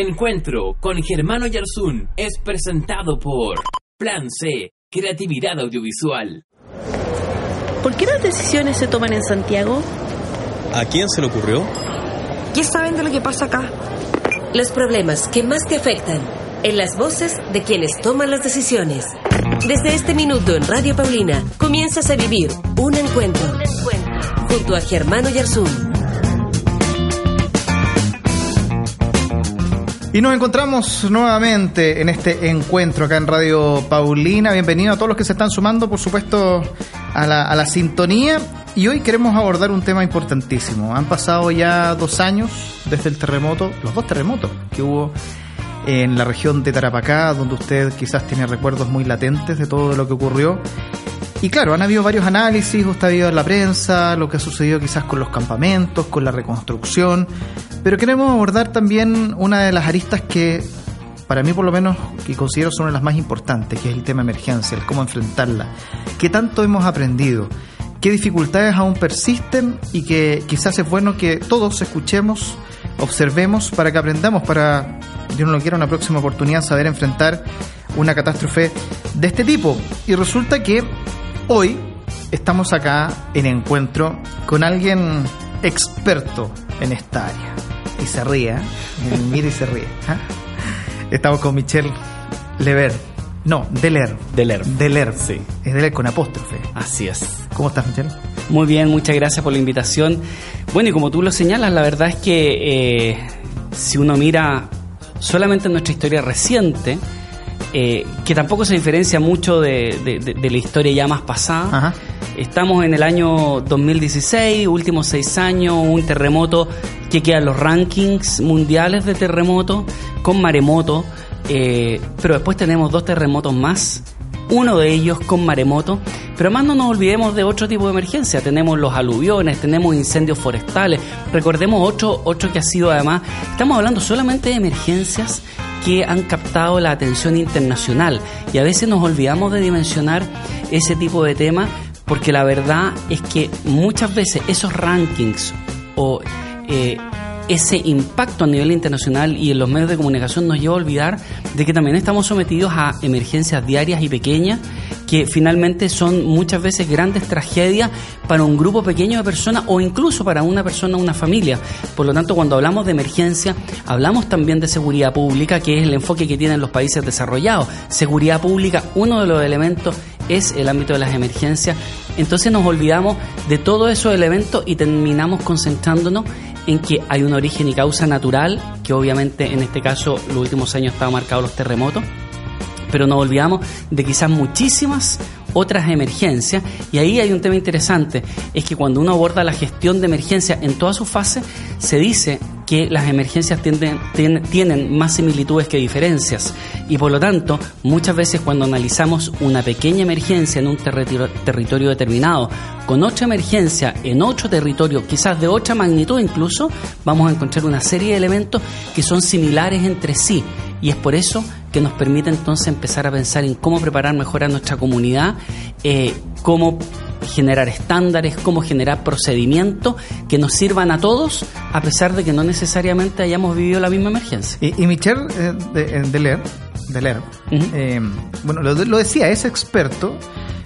Encuentro con Germano Yarzún es presentado por Plan C, Creatividad Audiovisual. ¿Por qué las decisiones se toman en Santiago? ¿A quién se le ocurrió? ¿Qué saben de lo que pasa acá? Los problemas que más te afectan en las voces de quienes toman las decisiones. Desde este minuto en Radio Paulina comienzas a vivir un encuentro, junto a Germano Yarzún. Y nos encontramos nuevamente en este encuentro acá en Radio Paulina. Bienvenido a todos los que se están sumando, por supuesto, a la, a la sintonía. Y hoy queremos abordar un tema importantísimo. Han pasado ya dos años desde el terremoto, los dos terremotos que hubo en la región de Tarapacá, donde usted quizás tiene recuerdos muy latentes de todo lo que ocurrió. Y claro, han habido varios análisis, ha habido en la prensa, lo que ha sucedido quizás con los campamentos, con la reconstrucción, pero queremos abordar también una de las aristas que, para mí por lo menos, que considero son una de las más importantes, que es el tema emergencia, el cómo enfrentarla. ¿Qué tanto hemos aprendido? ¿Qué dificultades aún persisten? Y que quizás es bueno que todos escuchemos, observemos, para que aprendamos, para, yo no lo quiero, una próxima oportunidad saber enfrentar una catástrofe de este tipo. Y resulta que hoy estamos acá en encuentro con alguien experto en esta área. Y se ríe, ¿eh? mira y se ríe. ¿eh? Estamos con Michelle Lever. No, Deler. Deler. Deler. Sí. Es Deler con apóstrofe. Así es. ¿Cómo estás, Michelle? Muy bien, muchas gracias por la invitación. Bueno, y como tú lo señalas, la verdad es que eh, si uno mira solamente nuestra historia reciente, eh, que tampoco se diferencia mucho de, de, de, de la historia ya más pasada. Ajá. Estamos en el año 2016, últimos seis años, un terremoto que queda en los rankings mundiales de terremoto con maremoto, eh, pero después tenemos dos terremotos más, uno de ellos con maremoto, pero más no nos olvidemos de otro tipo de emergencia, tenemos los aluviones, tenemos incendios forestales, recordemos otro, otro que ha sido además, estamos hablando solamente de emergencias que han captado la atención internacional. Y a veces nos olvidamos de dimensionar ese tipo de temas porque la verdad es que muchas veces esos rankings o eh, ese impacto a nivel internacional y en los medios de comunicación nos lleva a olvidar de que también estamos sometidos a emergencias diarias y pequeñas que finalmente son muchas veces grandes tragedias para un grupo pequeño de personas o incluso para una persona, una familia. Por lo tanto, cuando hablamos de emergencia, hablamos también de seguridad pública, que es el enfoque que tienen los países desarrollados. Seguridad pública, uno de los elementos es el ámbito de las emergencias. Entonces nos olvidamos de todos esos elementos y terminamos concentrándonos en que hay un origen y causa natural, que obviamente en este caso los últimos años estaban marcados los terremotos, pero nos olvidamos de quizás muchísimas otras emergencias y ahí hay un tema interesante, es que cuando uno aborda la gestión de emergencia en todas sus fases, se dice que las emergencias tienden, tienen, tienen más similitudes que diferencias. Y por lo tanto muchas veces cuando analizamos una pequeña emergencia en un territorio, territorio determinado con otra emergencia en otro territorio quizás de otra magnitud incluso vamos a encontrar una serie de elementos que son similares entre sí. Y es por eso que nos permite entonces empezar a pensar en cómo preparar mejor a nuestra comunidad, eh, cómo generar estándares, cómo generar procedimientos que nos sirvan a todos, a pesar de que no necesariamente hayamos vivido la misma emergencia. Y, y Michelle eh, de, de, leer, de uh -huh. eh, bueno, lo, lo, decía, es experto.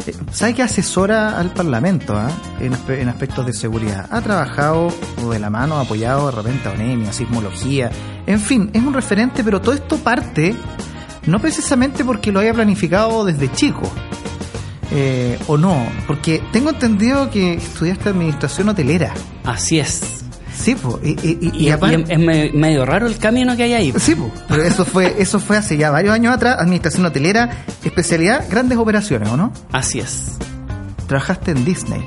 Eh, ¿Sabe que asesora al Parlamento ¿eh? en, en, aspectos de seguridad? Ha trabajado de la mano, apoyado de repente a ONEMIA, sismología, en fin, es un referente, pero todo esto parte no precisamente porque lo haya planificado desde chico, eh, o no, porque tengo entendido que estudiaste administración hotelera. Así es. Sí, pues. Y, y, y, y, aparte, es medio raro el camino que hay ahí. Sí, pues. Pero eso fue, eso fue hace ya varios años atrás, administración hotelera, especialidad, grandes operaciones, ¿o no? Así es. Trabajaste en Disney.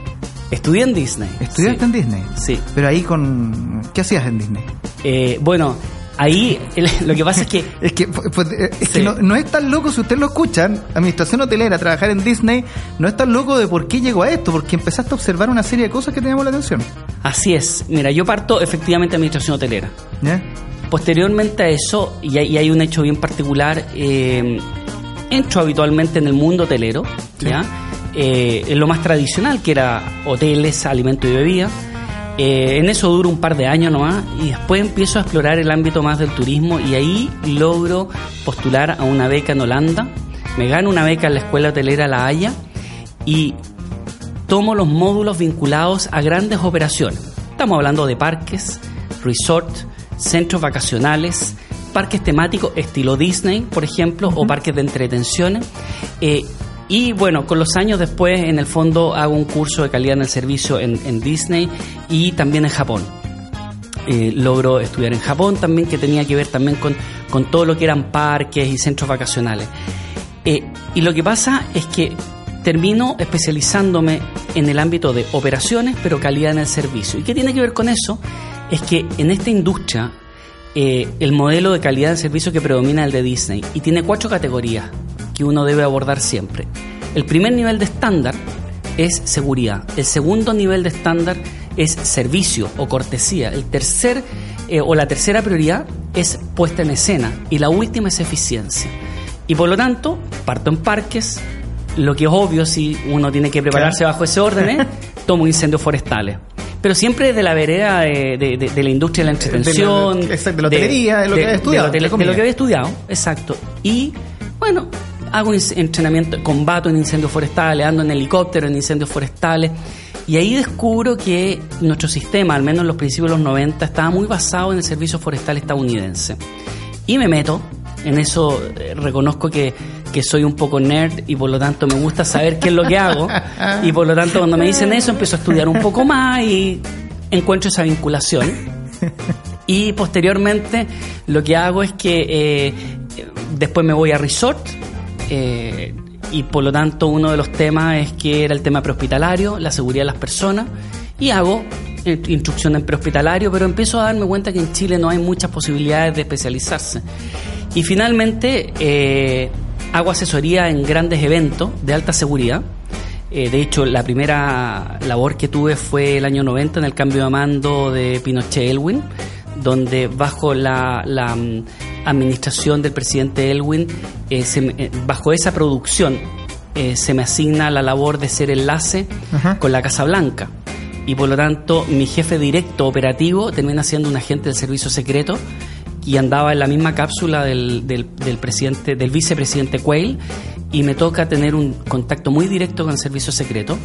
Estudié en Disney. ¿Estudiaste sí. en Disney? Sí. Pero ahí con... ¿Qué hacías en Disney? Eh, bueno, Ahí el, lo que pasa es que... es que, pues, es sí. que no, no, es tan loco, si ustedes lo escuchan, administración hotelera, trabajar en Disney, no es tan loco de por qué llegó a esto, porque empezaste a observar una serie de cosas que te llamó la atención. Así es. Mira, yo parto efectivamente de administración hotelera. Posteriormente a eso, y hay, y hay, un hecho bien particular, eh, entro habitualmente en el mundo hotelero, sí. ¿ya? Eh, en lo más tradicional, que era hoteles, alimento y bebida Eh, en eso duro un par de años nomás y después empiezo a explorar el ámbito más del turismo y ahí logro postular a una beca en Holanda. Me gano una beca en la Escuela Hotelera La Haya y tomo los módulos vinculados a grandes operaciones. Estamos hablando de parques, resort, centros vacacionales, parques temáticos estilo Disney, por ejemplo, o parques de entretenciones. Eh, y bueno, con los años después, en el fondo, hago un curso de calidad en el servicio en, Disney y también en Japón. Eh, logro estudiar en Japón también, que tenía que ver también con, con todo lo que eran parques y centros vacacionales. Eh, y lo que pasa es que termino especializándome en el ámbito de operaciones, pero calidad en el servicio. ¿Y qué tiene que ver con eso? Es que en esta industria eh, el modelo de calidad de servicio que predomina es el de Disney y tiene cuatro categorías que uno debe abordar siempre. El primer nivel de estándar es seguridad, el segundo nivel de estándar es servicio o cortesía, el tercer eh, o la tercera prioridad es puesta en escena y la última es eficiencia. Y por lo tanto, parto en parques, lo que es obvio si uno tiene que prepararse bajo ese orden es tomo incendios forestales. Pero siempre de la vereda de, la industria de la entretención. De, la, de la hotelería, de, lo que había estudiado. De, lo que había estudiado, exacto. Y bueno, hago entrenamiento, combato en incendios forestales, ando en helicóptero en incendios forestales. Y ahí descubro que nuestro sistema, al menos en los principios de los 90, estaba muy basado en el servicio forestal estadounidense. Y me meto, en eso eh, reconozco que que soy un poco nerd y por lo tanto me gusta saber qué es lo que hago. Y por lo tanto cuando me dicen eso empiezo a estudiar un poco más y encuentro esa vinculación. Y posteriormente lo que hago es que eh, después me voy a resort. Eh, y por lo tanto uno de los temas es que era el tema prehospitalario, la seguridad de las personas. Y hago eh, instrucción en prehospitalario, pero empiezo a darme cuenta que en Chile no hay muchas posibilidades de especializarse. Y finalmente hago asesoría en grandes eventos de alta seguridad. Eh, de hecho, la primera labor que tuve fue el año 90 en el cambio de mando de Pinochet Elwin, donde bajo la, mm, administración del presidente Elwin, eh, eh, bajo esa producción, se me asigna la labor de ser enlace con la Casa Blanca. Y por lo tanto, mi jefe directo operativo termina siendo un agente del servicio secreto y andaba en la misma cápsula del, del, presidente, del vicepresidente Quayle y me toca tener un contacto muy directo con el servicio secreto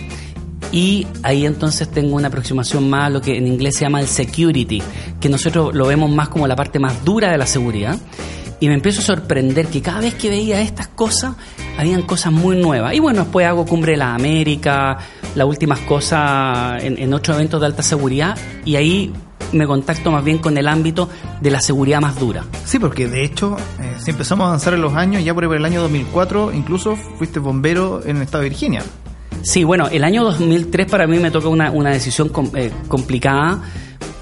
y ahí entonces tengo una aproximación más a lo que en inglés se llama el security, que nosotros lo vemos más como la parte más dura de la seguridad. Y me empiezo a sorprender que cada vez que veía estas cosas, habían cosas muy nuevas. Y bueno, después hago Cumbre de la América, las últimas cosas en, en otros eventos de alta seguridad, y ahí me contacto más bien con el ámbito de la seguridad más dura. Sí, porque de hecho, eh, si empezamos a avanzar en los años, ya por el año 2004 incluso fuiste bombero en el estado de Virginia. Sí, bueno, el año 2003 para mí me toca una, una decisión eh, complicada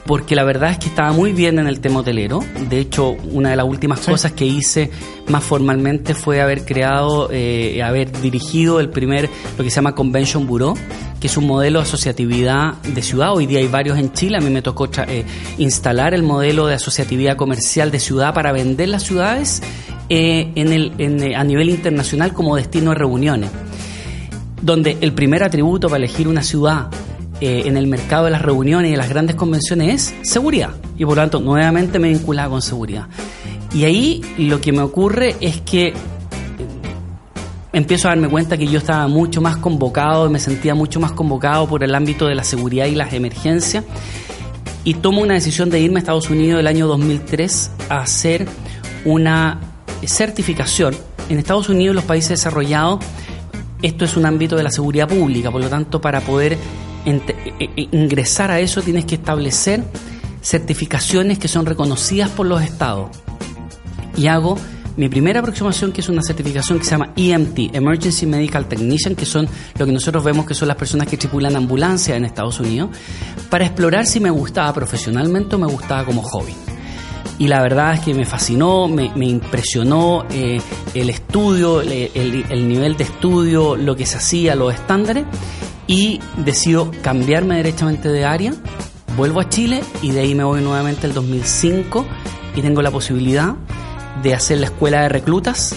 porque la verdad es que estaba muy bien en el tema hotelero. De hecho, una de las últimas cosas que hice más formalmente fue haber creado, eh, haber dirigido el primer, lo que se llama Convention Bureau, que es un modelo de asociatividad de ciudad. Hoy día hay varios en Chile. A mí me tocó eh, instalar el modelo de asociatividad comercial de ciudad para vender las ciudades eh, en el, a nivel internacional como destino de reuniones. Donde el primer atributo para elegir una ciudad eh, en el mercado de las reuniones y de las grandes convenciones es seguridad. Y por lo tanto, nuevamente me vinculaba con seguridad. Y ahí lo que me ocurre es que eh, empiezo a darme cuenta que yo estaba mucho más convocado, me sentía mucho más convocado por el ámbito de la seguridad y las emergencias. Y tomo una decisión de irme a Estados Unidos el año 2003 a hacer una certificación. En Estados Unidos, los países desarrollados, esto es un ámbito de la seguridad pública, por lo tanto, para poder ingresar a eso tienes que establecer certificaciones que son reconocidas por los estados. Y hago mi primera aproximación, que es una certificación que se llama EMT, Emergency Medical Technician, que son lo que nosotros vemos que son las personas que tripulan ambulancia en Estados Unidos, para explorar si me gustaba profesionalmente o me gustaba como hobby. Y la verdad es que me fascinó, me, impresionó eh, el estudio, el nivel de estudio, lo que se hacía, los estándares. Y decido cambiarme derechamente de área, vuelvo a Chile y de ahí me voy nuevamente el 2005 y tengo la posibilidad de hacer la escuela de reclutas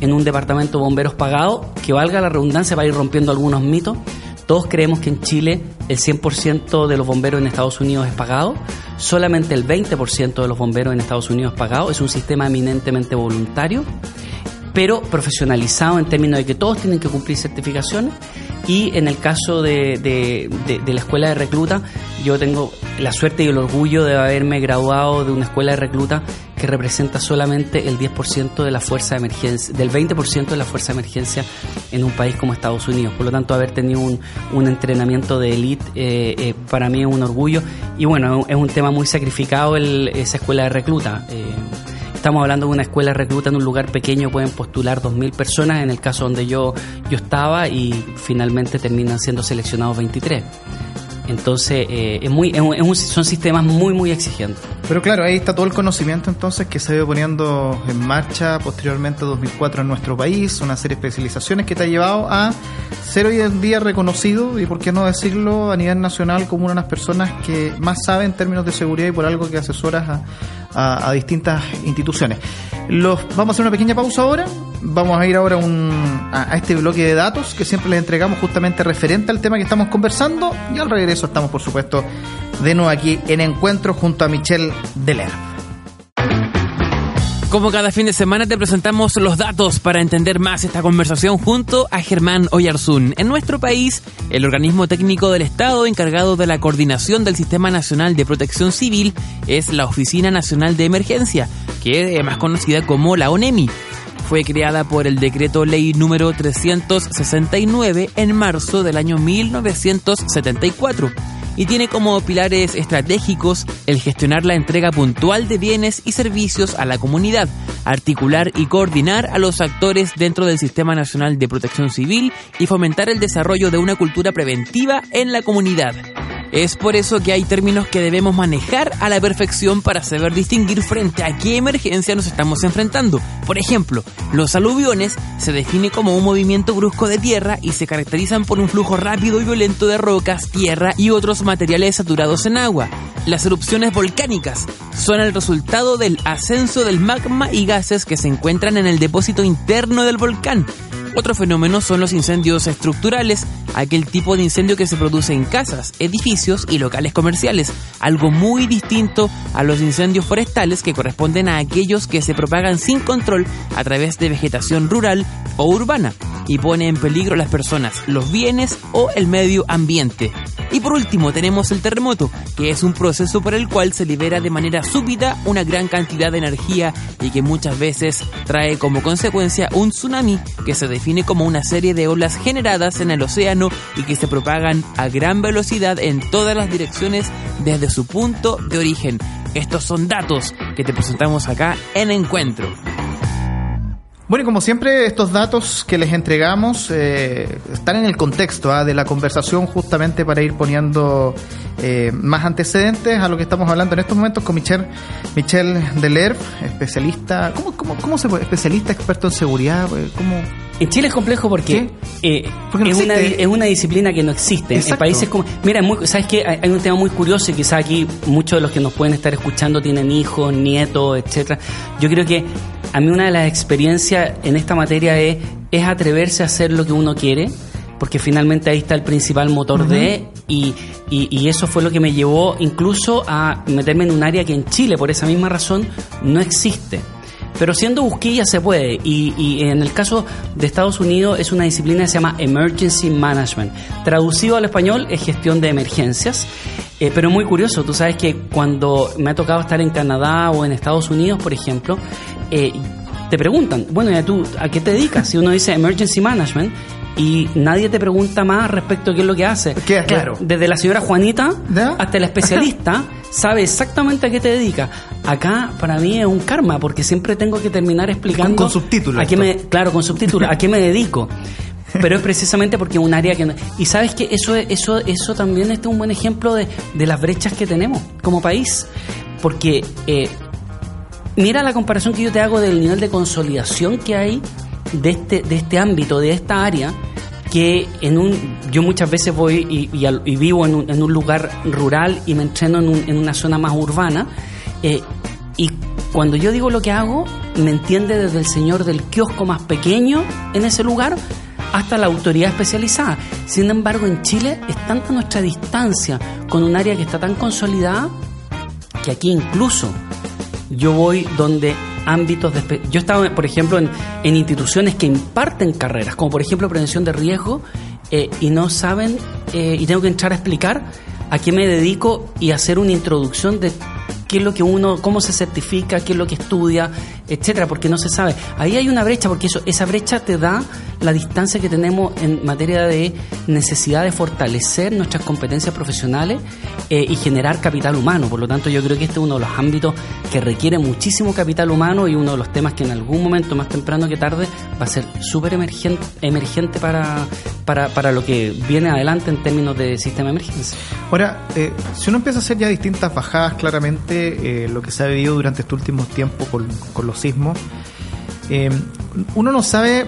en un departamento de bomberos pagado, que valga la redundancia para ir rompiendo algunos mitos, Todos creemos que en Chile el 100% de los bomberos en Estados Unidos es pagado, solamente el 20% de los bomberos en Estados Unidos es pagado, es un sistema eminentemente voluntario, pero profesionalizado en términos de que todos tienen que cumplir certificaciones y en el caso de, de, de, la escuela de recluta, yo tengo la suerte y el orgullo de haberme graduado de una escuela de recluta que representa solamente el 10% de la fuerza de emergencia, del 20% de la fuerza de emergencia en un país como Estados Unidos. Por lo tanto, haber tenido un, entrenamiento de élite eh, eh, para mí es un orgullo. Y bueno, es un tema muy sacrificado el, esa escuela de recluta. Eh, Estamos hablando de una escuela recluta en un lugar pequeño, pueden postular 2.000 personas, en el caso donde yo, yo estaba, y finalmente terminan siendo seleccionados 23. Entonces, eh, es muy, son sistemas muy, muy exigentes. Pero claro, ahí está todo el conocimiento entonces que se ha ido poniendo en marcha posteriormente 2004 en nuestro país, una serie de especializaciones que te ha llevado a ser hoy en día reconocido y por qué no decirlo a nivel nacional como una de las personas que más sabe en términos de seguridad y por algo que asesoras a, a distintas instituciones. Los, vamos a hacer una pequeña pausa ahora. Vamos a ir ahora a, este bloque de datos que siempre les entregamos justamente referente al tema que estamos conversando. Y al regreso estamos, por supuesto, de nuevo aquí en encuentro junto a Michelle Deler. Como cada fin de semana te presentamos los datos para entender más esta conversación junto a Germán Oyarzún. En nuestro país, el organismo técnico del Estado encargado de la coordinación del Sistema Nacional de Protección Civil es la Oficina Nacional de Emergencia, que es más conocida como la ONEMI. Fue creada por el decreto ley número 369 en marzo del año 1974 y tiene como pilares estratégicos el gestionar la entrega puntual de bienes y servicios a la comunidad, articular y coordinar a los actores dentro del Sistema Nacional de Protección Civil y fomentar el desarrollo de una cultura preventiva en la comunidad. Es por eso que hay términos que debemos manejar a la perfección para saber distinguir frente a qué emergencia nos estamos enfrentando. Por ejemplo, los aluviones se definen como un movimiento brusco de tierra y se caracterizan por un flujo rápido y violento de rocas, tierra y otros materiales saturados en agua. Las erupciones volcánicas son el resultado del ascenso del magma y gases que se encuentran en el depósito interno del volcán. Otro fenómeno son los incendios estructurales, aquel tipo de incendio que se produce en casas, edificios y locales comerciales, algo muy distinto a los incendios forestales que corresponden a aquellos que se propagan sin control a través de vegetación rural o urbana y pone en peligro las personas, los bienes o el medio ambiente. Y por último tenemos el terremoto, que es un proceso por el cual se libera de manera súbita una gran cantidad de energía y que muchas veces trae como consecuencia un tsunami que se define como una serie de olas generadas en el océano y que se propagan a gran velocidad en todas las direcciones desde su punto de origen. Estos son datos que te presentamos acá en Encuentro. Bueno, y como siempre, estos datos que les entregamos eh, están en el contexto ¿ah? de la conversación justamente para ir poniendo eh, más antecedentes a lo que estamos hablando en estos momentos con Michelle, Michelle Delerv, especialista, ¿cómo, cómo, cómo se puede? Especialista, experto en seguridad, eh, ¿cómo? En Chile es complejo porque, es, una, es, una, disciplina que no existe. En países como. Mira, muy, ¿sabes qué? Hay un tema muy curioso y quizá aquí muchos de los que nos pueden estar escuchando tienen hijos, nietos, etcétera. Yo creo que a mí una de las experiencias en esta materia es, es atreverse a hacer lo que uno quiere, porque finalmente ahí está el principal motor de, y, y, eso fue lo que me llevó incluso a meterme en un área que en Chile, por esa misma razón, no existe. Pero siendo busquilla se puede. Y, y, en el caso de Estados Unidos es una disciplina que se llama Emergency Management. Traducido al español es gestión de emergencias. Eh, pero muy curioso, tú sabes que cuando me ha tocado estar en Canadá o en Estados Unidos, por ejemplo, eh, te preguntan, bueno, ¿y tú a qué te dedicas? Si uno dice Emergency Management y nadie te pregunta más respecto a qué es lo que hace. Claro. Desde la señora Juanita hasta el especialista sabe exactamente a qué te dedica. Acá para mí es un karma porque siempre tengo que terminar explicando con, subtítulos. A qué me, claro, con subtítulos, a qué me dedico. Pero es precisamente porque es un área que y sabes que eso eso eso también es un buen ejemplo de, de las brechas que tenemos como país, porque eh, mira la comparación que yo te hago del nivel de consolidación que hay de este, de este ámbito, de esta área, que en un, yo muchas veces voy y, vivo en un, en un, lugar rural y me entreno en, en una zona más urbana, eh, y cuando yo digo lo que hago, me entiende desde el señor del kiosco más pequeño en ese lugar hasta la autoridad especializada. Sin embargo, en Chile es tanta nuestra distancia con un área que está tan consolidada que aquí incluso yo voy donde ámbitos de... Yo estaba, por ejemplo, en, en instituciones que imparten carreras, como por ejemplo prevención de riesgo, eh, y no saben, eh, y tengo que entrar a explicar a qué me dedico y hacer una introducción de qué es lo que uno, cómo se certifica, qué es lo que estudia, etcétera, porque no se sabe. Ahí hay una brecha, porque eso, esa brecha te da la distancia que tenemos en materia de necesidad de fortalecer nuestras competencias profesionales eh, y generar capital humano. Por lo tanto, yo creo que este es uno de los ámbitos que requiere muchísimo capital humano y uno de los temas que en algún momento, más temprano que tarde, va a ser súper emergente, emergente para, para, para lo que viene adelante en términos de sistema de emergencia. Ahora, eh, si uno empieza a hacer ya distintas bajadas, claramente eh, lo que se ha vivido durante estos últimos tiempos con, con los sismos, eh, uno no sabe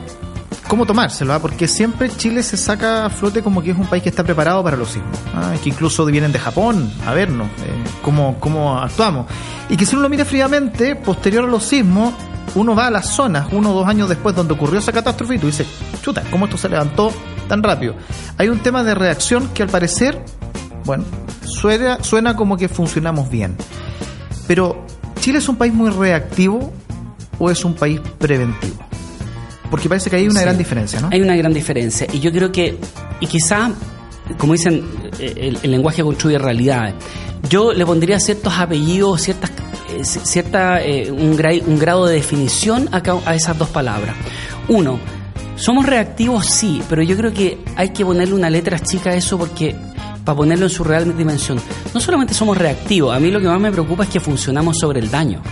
cómo tomárselo, ¿ah? porque siempre Chile se saca a flote como que es un país que está preparado para los sismos, ¿ah? que incluso vienen de Japón a vernos, eh, cómo, cómo actuamos. Y que si uno lo mira fríamente, posterior a los sismos, uno va a las zonas, uno o dos años después donde ocurrió esa catástrofe y tú dices, chuta, ¿cómo esto se levantó tan rápido? Hay un tema de reacción que al parecer, bueno, suena, suena como que funcionamos bien. Pero, ¿Chile es un país muy reactivo o es un país preventivo? Porque parece que hay una Sí. gran diferencia, ¿no? Hay una gran diferencia. Y yo creo que, y quizá, como dicen, eh, el, el lenguaje construye realidades. Yo le pondría ciertos apellidos, ciertas, eh, ci- cierta, eh, un, gra- un grado de definición a, esas dos palabras. Uno, somos reactivos, sí, pero yo creo que hay que ponerle una letra chica a eso porque para ponerlo en su real dimensión. No solamente somos reactivos, a mí lo que más me preocupa es que funcionamos sobre el daño.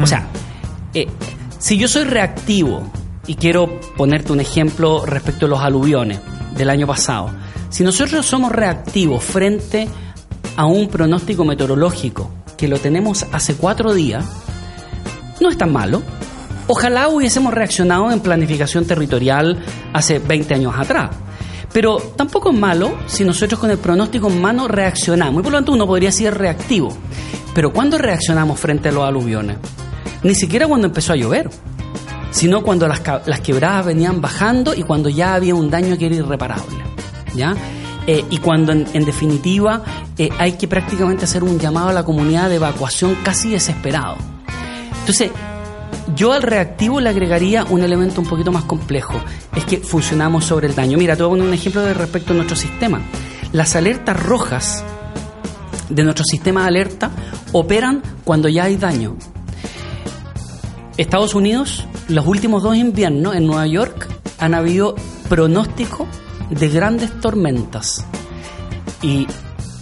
O sea, eh, si yo soy reactivo y quiero ponerte un ejemplo respecto a los aluviones del año pasado, si nosotros somos reactivos frente a un pronóstico meteorológico que lo tenemos hace cuatro días, no es tan malo. Ojalá hubiésemos reaccionado en planificación territorial hace 20 años atrás. Pero tampoco es malo si nosotros con el pronóstico en mano reaccionamos. Y por lo tanto uno podría ser reactivo. Pero ¿cuándo reaccionamos frente a los aluviones? Ni siquiera cuando empezó a llover, sino cuando las, las quebradas venían bajando y cuando ya había un daño que era irreparable. ¿ya? Eh, y cuando en, en definitiva eh, hay que prácticamente hacer un llamado a la comunidad de evacuación casi desesperado. Entonces, yo al reactivo le agregaría un elemento un poquito más complejo, es que funcionamos sobre el daño. Mira, te voy a poner un ejemplo de respecto a nuestro sistema. Las alertas rojas de nuestro sistema de alerta operan cuando ya hay daño. Estados Unidos, los últimos dos inviernos en Nueva York han habido pronóstico de grandes tormentas. Y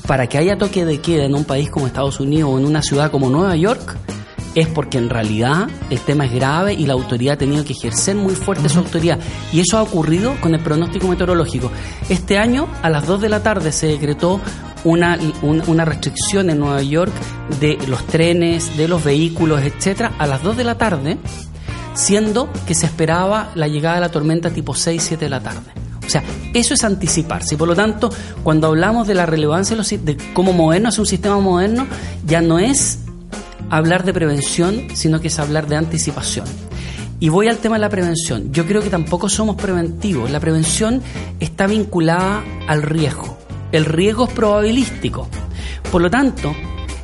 para que haya toque de queda en un país como Estados Unidos o en una ciudad como Nueva York, es porque en realidad el tema es grave y la autoridad ha tenido que ejercer muy fuerte su autoridad. Y eso ha ocurrido con el pronóstico meteorológico. Este año, a las 2 de la tarde, se decretó una, un- una restricción en Nueva York de los trenes, de los vehículos, etcétera, a las 2 de la tarde, siendo que se esperaba la llegada de la tormenta tipo 6, 7 de la tarde. O sea, eso es anticiparse. Y por lo tanto, cuando hablamos de la relevancia de, cómo movernos hacia un sistema moderno, ya no es hablar de prevención, sino que es hablar de anticipación. Y voy al tema de la prevención. Yo creo que tampoco somos preventivos. La prevención está vinculada al riesgo. El riesgo es probabilístico. Por lo tanto,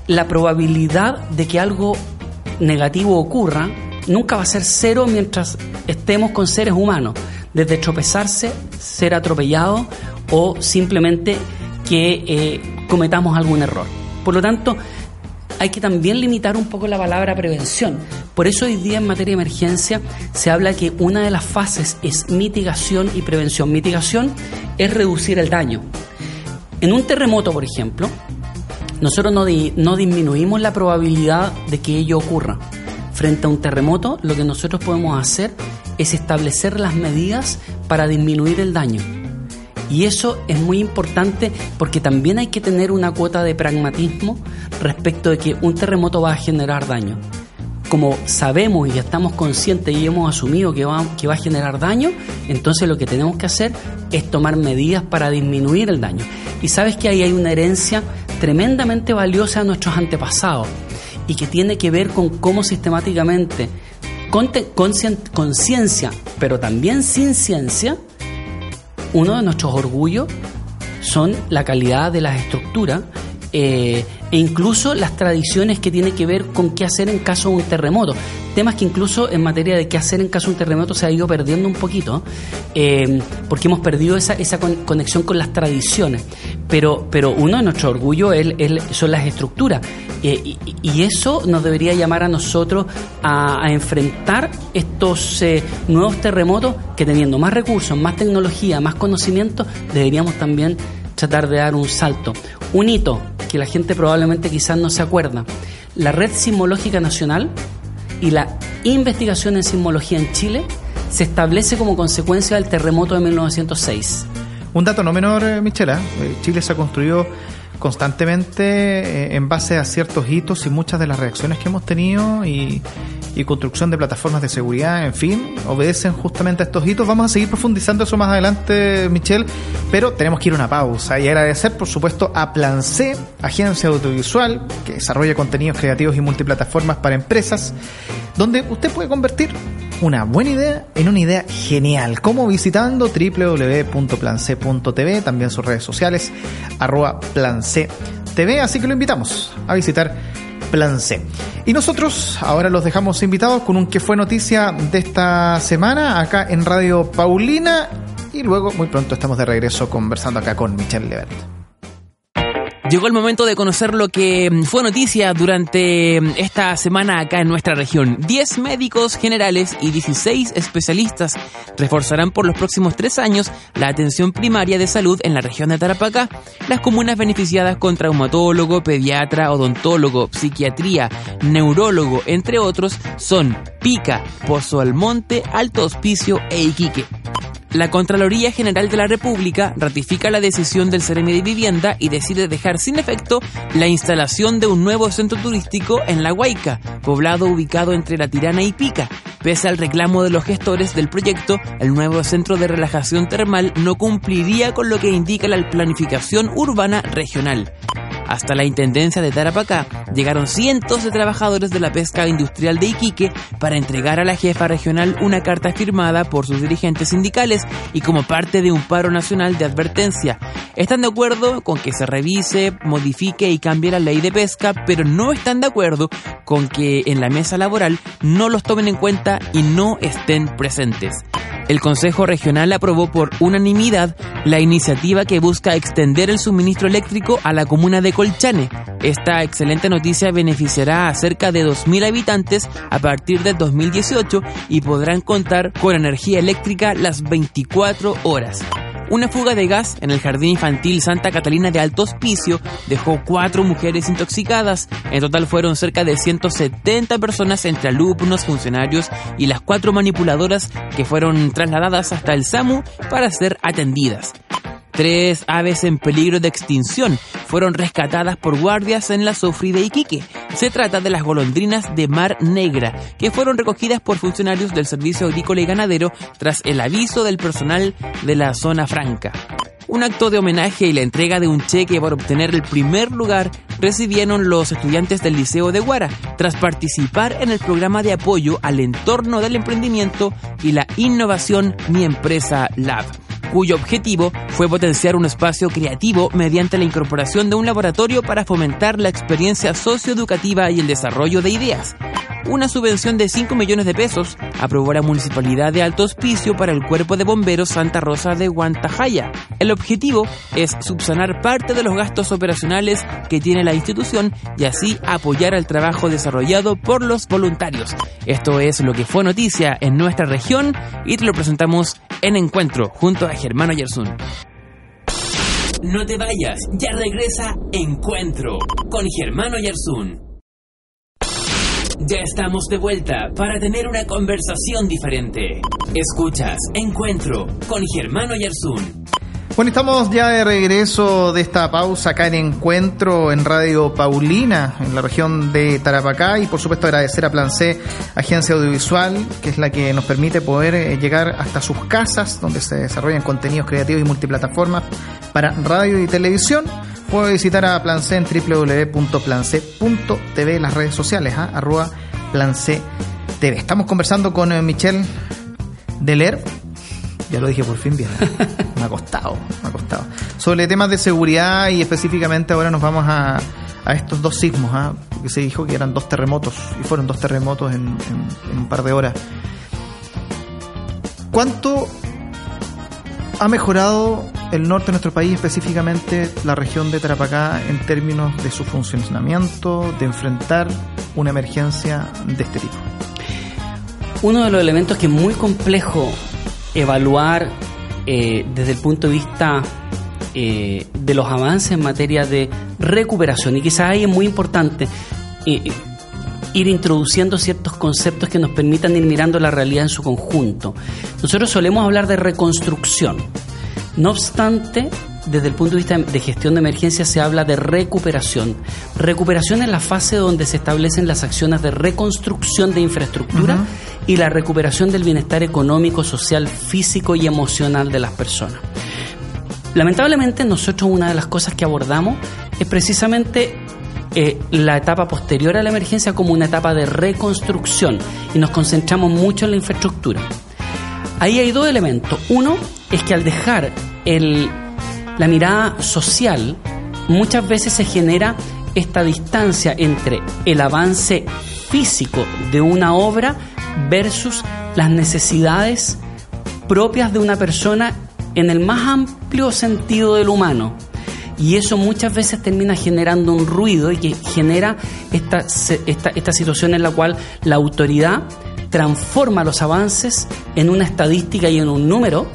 la probabilidad de que algo negativo ocurra nunca va a ser cero mientras estemos con seres humanos. Desde tropezarse, ser atropellado o simplemente que eh, cometamos algún error. Por lo tanto, hay que también limitar un poco la palabra prevención. Por eso hoy día en materia de emergencia se habla que una de las fases es mitigación y prevención. Mitigación es reducir el daño. En un terremoto, por ejemplo, nosotros no, di- no disminuimos la probabilidad de que ello ocurra. Frente a un terremoto, lo que nosotros podemos hacer es establecer las medidas para disminuir el daño. Y eso es muy importante porque también hay que tener una cuota de pragmatismo respecto de que un terremoto va a generar daño. Como sabemos y estamos conscientes y hemos asumido que va, que va a generar daño, entonces lo que tenemos que hacer es tomar medidas para disminuir el daño. Y sabes que ahí hay una herencia tremendamente valiosa a nuestros antepasados y que tiene que ver con cómo sistemáticamente, con te- con cien- con ciencia, pero también sin ciencia, uno de nuestros orgullos son la calidad de las estructuras eh, e incluso las tradiciones que tienen que ver con qué hacer en caso de un terremoto. Temas que incluso en materia de qué hacer en caso de un terremoto se ha ido perdiendo un poquito, eh, porque hemos perdido esa, esa conexión con las tradiciones. Pero, pero uno de nuestros orgullos son las estructuras. Eh, y, eso nos debería llamar a nosotros a, enfrentar estos nuevos terremotos que teniendo más recursos, más tecnología, más conocimiento, deberíamos también tratar de dar un salto. Un hito que la gente probablemente quizás no se acuerda. La Red Sismológica Nacional y la investigación en sismología en Chile se establece como consecuencia del terremoto de 1906. Un dato no menor, eh, Michela. Eh, Chile se ha construido constantemente eh, en base a ciertos hitos y muchas de las reacciones que hemos tenido y, construcción de plataformas de seguridad, en fin, obedecen justamente a estos hitos. Vamos a seguir profundizando eso más adelante, Michelle, pero tenemos que ir a una pausa y agradecer, por supuesto, a Plan C, agencia audiovisual que desarrolla contenidos creativos y multiplataformas para empresas, donde usted puede convertir una buena idea en una idea genial. Como visitando www.place.tv, también sus redes sociales, arroba TV, así que lo invitamos a visitar Plan C. Y nosotros ahora los dejamos invitados con un que fue noticia de esta semana acá en Radio Paulina y luego muy pronto estamos de regreso conversando acá con Michelle Levert. Llegó el momento de conocer lo que mm, fue noticia durante mm, esta semana acá en nuestra región. 10 médicos generales y 16 especialistas reforzarán por los próximos tres años la atención primaria de salud en la región de Tarapacá. Las comunas beneficiadas con traumatólogo, pediatra, odontólogo, psiquiatría, neurólogo, entre otros, son Pica, Pozo Almonte, Alto Hospicio e Iquique. La Contraloría General de la República ratifica la decisión del Ceremi de Vivienda y decide dejar sin efecto la instalación de un nuevo centro turístico en La Huayca, poblado ubicado entre La Tirana y Pica. Pese al reclamo de los gestores del proyecto, el nuevo centro de relajación termal no cumpliría con lo que indica la planificación urbana regional. Hasta la Intendencia de Tarapacá llegaron cientos de trabajadores de la pesca industrial de Iquique para entregar a la jefa regional una carta firmada por sus dirigentes sindicales y como parte de un paro nacional de advertencia. Están de acuerdo con que se revise, modifique y cambie la ley de pesca, pero no están de acuerdo con que en la mesa laboral no los tomen en cuenta y no estén presentes. El Consejo Regional aprobó por unanimidad la iniciativa que busca extender el suministro eléctrico a la comuna de Colchane. Esta excelente noticia beneficiará a cerca de 2.000 habitantes a partir de 2018 y podrán contar con energía eléctrica las 24 horas. Una fuga de gas en el Jardín Infantil Santa Catalina de Alto Hospicio dejó cuatro mujeres intoxicadas. En total fueron cerca de 170 personas entre alumnos, funcionarios y las cuatro manipuladoras que fueron trasladadas hasta el SAMU para ser atendidas. Tres aves en peligro de extinción fueron rescatadas por guardias en la Sofri de Iquique. Se trata de las golondrinas de mar negra, que fueron recogidas por funcionarios del Servicio Agrícola y Ganadero tras el aviso del personal de la zona franca. Un acto de homenaje y la entrega de un cheque para obtener el primer lugar recibieron los estudiantes del Liceo de Guara tras participar en el programa de apoyo al entorno del emprendimiento y la innovación Mi Empresa Lab cuyo objetivo fue potenciar un espacio creativo mediante la incorporación de un laboratorio para fomentar la experiencia socioeducativa y el desarrollo de ideas. Una subvención de 5 millones de pesos aprobó la Municipalidad de Alto Hospicio para el Cuerpo de Bomberos Santa Rosa de Guantajaya. El objetivo es subsanar parte de los gastos operacionales que tiene la institución y así apoyar el trabajo desarrollado por los voluntarios. Esto es lo que fue noticia en nuestra región y te lo presentamos en encuentro junto a Germano Yersun. No te vayas, ya regresa Encuentro con Germano Yersun. Ya estamos de vuelta para tener una conversación diferente. Escuchas Encuentro con Germano Yersun. Bueno, estamos ya de regreso de esta pausa acá en Encuentro en Radio Paulina, en la región de Tarapacá, y por supuesto agradecer a Plan C, agencia audiovisual, que es la que nos permite poder eh, llegar hasta sus casas, donde se desarrollan contenidos creativos y multiplataformas para radio y televisión. Puede visitar a Plan C en www.place.tv, las redes sociales, ¿ah? arroba Plan TV. Estamos conversando con eh, Michelle Deler Ya lo dije por fin bien. me ha costado, me ha costado. Sobre temas de seguridad y específicamente ahora nos vamos a, a estos dos sismos, ¿ah? porque se dijo que eran dos terremotos y fueron dos terremotos en, en- en un par de horas. ¿Cuánto ha mejorado el norte de nuestro país, específicamente la región de Tarapacá, en términos de su funcionamiento, de enfrentar una emergencia de este tipo? Uno de los elementos que es muy complejo evaluar eh, desde el punto de vista eh, de los avances en materia de recuperación, y quizás ahí es muy importante eh, ir introduciendo ciertos conceptos que nos permitan ir mirando la realidad en su conjunto. Nosotros solemos hablar de reconstrucción. No obstante, desde el punto de vista de gestión de emergencia se habla de recuperación. Recuperación es la fase donde se establecen las acciones de reconstrucción de infraestructura y la recuperación del bienestar económico, social, físico y emocional de las personas. Lamentablemente nosotros una de las cosas que abordamos es precisamente eh, la etapa posterior a la emergencia como una etapa de reconstrucción y nos concentramos mucho en la infraestructura. Ahí hay dos elementos. Uno es que al dejar el, la mirada social, muchas veces se genera esta distancia entre el avance físico de una obra versus las necesidades propias de una persona en el más amplio sentido del humano. Y eso muchas veces termina generando un ruido y que genera esta, esta, esta situación en la cual la autoridad transforma los avances en una estadística y en un número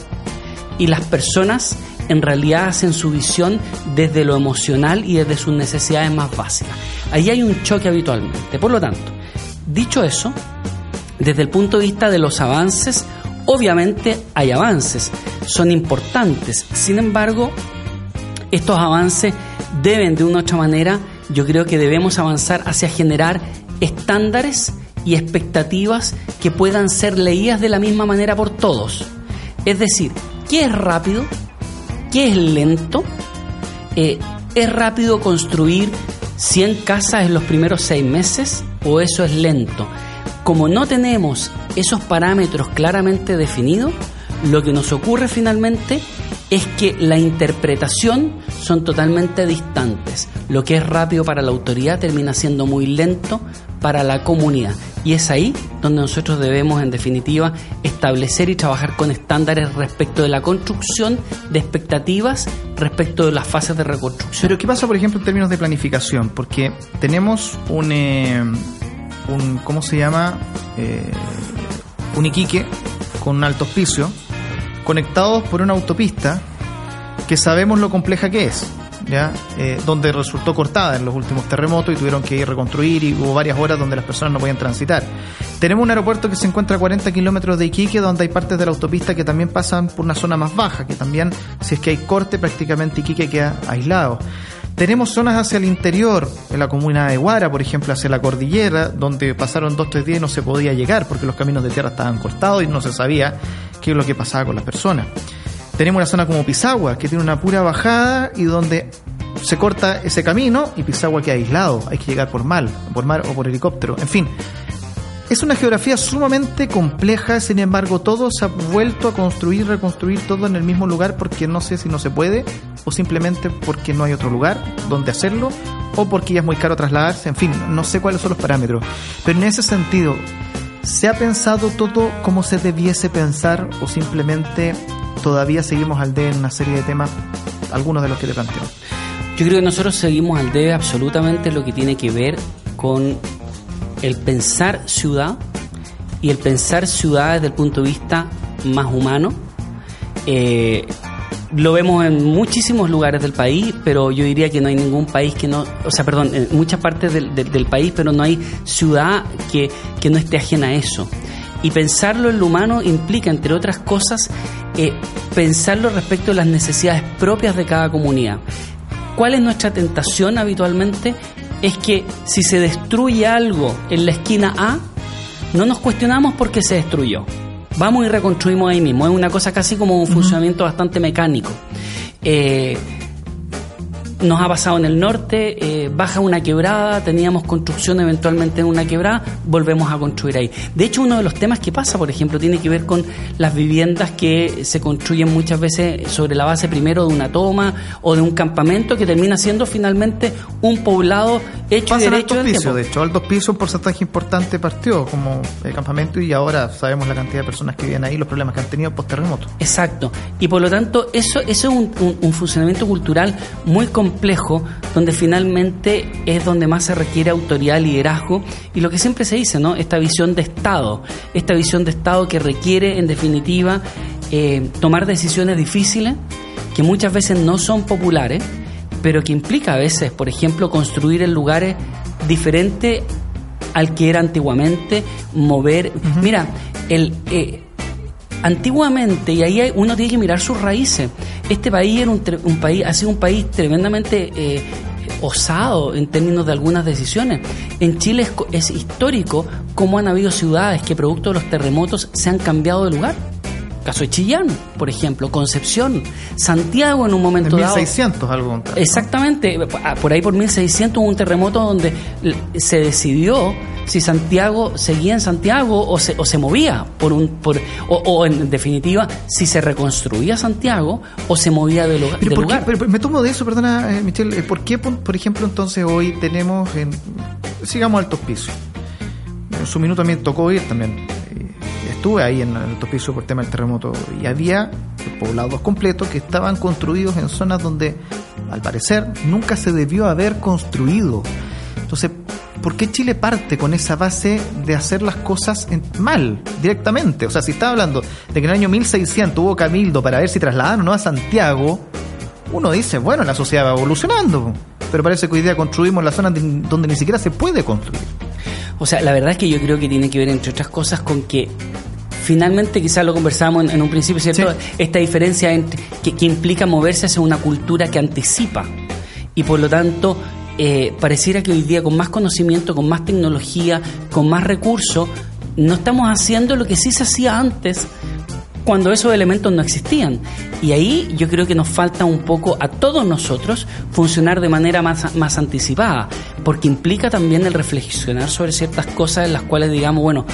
y las personas en realidad hacen su visión desde lo emocional y desde sus necesidades más básicas. Ahí hay un choque habitualmente. Por lo tanto, dicho eso, desde el punto de vista de los avances, obviamente hay avances, son importantes. Sin embargo, estos avances deben de una u otra manera, yo creo que debemos avanzar hacia generar estándares y expectativas que puedan ser leídas de la misma manera por todos. Es decir, ¿qué es rápido? ¿Qué es lento? Eh, ¿Es rápido construir 100 casas en los primeros seis meses o eso es lento? Como no tenemos esos parámetros claramente definidos, lo que nos ocurre finalmente es que la interpretación son totalmente distantes. Lo que es rápido para la autoridad termina siendo muy lento para la comunidad. Y es ahí donde nosotros debemos, en definitiva, establecer y trabajar con estándares respecto de la construcción de expectativas respecto de las fases de reconstrucción. Pero ¿qué pasa, por ejemplo, en términos de planificación? Porque tenemos un, eh, un ¿cómo se llama? Eh, un Iquique con un alto hospicio conectados por una autopista que sabemos lo compleja que es, Eh, donde resultó cortada en los últimos terremotos y tuvieron que ir a reconstruir y hubo varias horas donde las personas no podían transitar. Tenemos un aeropuerto que se encuentra a 40 kilómetros de Iquique, donde hay partes de la autopista que también pasan por una zona más baja, que también, si es que hay corte, prácticamente Iquique queda aislado. Tenemos zonas hacia el interior, en la comuna de Guara, por ejemplo, hacia la cordillera, donde pasaron dos tres días y no se podía llegar porque los caminos de tierra estaban cortados y no se sabía qué es lo que pasaba con las personas. Tenemos una zona como Pisagua, que tiene una pura bajada y donde se corta ese camino y Pisagua queda aislado. Hay que llegar por mar, por mar o por helicóptero. En fin, es una geografía sumamente compleja, sin embargo, todo se ha vuelto a construir reconstruir todo en el mismo lugar porque no sé si no se puede o simplemente porque no hay otro lugar donde hacerlo o porque ya es muy caro trasladarse, en fin, no sé cuáles son los parámetros. Pero en ese sentido, ¿se ha pensado todo como se debiese pensar o simplemente todavía seguimos al debe en una serie de temas, algunos de los que te planteo? Yo creo que nosotros seguimos al debe absolutamente lo que tiene que ver con el pensar ciudad y el pensar ciudad desde el punto de vista más humano. Eh, lo vemos en muchísimos lugares del país, pero yo diría que no hay ningún país que no, o sea, perdón, en muchas partes del, del- país, pero no hay ciudad que, que no esté ajena a eso. Y pensarlo en lo humano implica, entre otras cosas, eh, pensarlo respecto a las necesidades propias de cada comunidad. ¿Cuál es nuestra tentación habitualmente? Es que si se destruye algo en la esquina A, no nos cuestionamos por qué se destruyó. Vamos y reconstruimos ahí mismo. Es una cosa casi como un funcionamiento bastante mecánico. Eh, nos ha pasado en el norte, eh, baja una quebrada, teníamos construcción eventualmente en una quebrada, volvemos a construir ahí. De hecho, uno de los temas que pasa, por ejemplo, tiene que ver con las viviendas que se construyen muchas veces sobre la base primero de una toma o de un campamento que termina siendo finalmente un poblado hecho Pasan y derecho altos pisos, de hecho, altos pisos, un porcentaje importante partió como eh, campamento y ahora sabemos la cantidad de personas que viven ahí, los problemas que han tenido post terremoto. Exacto. Y por lo tanto, eso, eso es un, un- un funcionamiento cultural muy complejo, donde finalmente es donde más se requiere autoridad, liderazgo, y lo que siempre se dice, ¿no? Esta visión de Estado, esta visión de Estado que requiere, en definitiva, eh, tomar decisiones difíciles, que muchas veces no son populares, pero que implica a veces, por ejemplo, construir en lugares diferentes al que era antiguamente, mover. Mira, el. eh, Antiguamente, y ahí hay- uno tiene que mirar sus raíces. Este país era un, un país, ha sido un país tremendamente eh, osado en términos de algunas decisiones. En Chile es, es histórico cómo han habido ciudades que producto de los terremotos se han cambiado de lugar. Caso de Chillán, por ejemplo, Concepción, Santiago en un En momento dado. 1600 algo. contrario, ¿no? Exactamente, ah, por ahí por 1600 hubo un terremoto donde se decidió si Santiago seguía en Santiago o se, o se movía por un por o, o en definitiva si se reconstruía Santiago o se movía de, lugar- Pero, de ¿por qué- lugar. pero- pero me tomo de eso, perdona, eh, Michelle. eh, ¿Por qué, por, por ejemplo, entonces hoy tenemos, en, sigamos altos pisos? En su minuto también tocó ir también. eh, Estuve ahí en altos pisos por tema del terremoto y había poblados completos que estaban construidos en zonas donde, al parecer, nunca se debió haber construido. Entonces, ¿por qué Chile parte con esa base de hacer las cosas en- mal, directamente? O sea, si está hablando de que en el año 1600 hubo cabildo para ver si trasladaron o no a Santiago, uno dice, bueno, la sociedad va evolucionando, pero parece que hoy día construimos las zonas de- donde ni siquiera se puede construir. O sea, la verdad es que yo creo que tiene que ver, entre otras cosas, con que finalmente, quizás lo conversábamos en, en un principio, ¿cierto? Sí. Esta diferencia entre, que, que implica moverse hacia una cultura que anticipa. Y por lo tanto, eh, pareciera que hoy día, con más conocimiento, con más tecnología, con más recursos, no estamos haciendo lo que sí se hacía antes cuando esos elementos no existían. Y ahí yo creo que nos falta un poco a todos nosotros funcionar de manera más, más anticipada, porque implica también el reflexionar sobre ciertas cosas en las cuales digamos, bueno,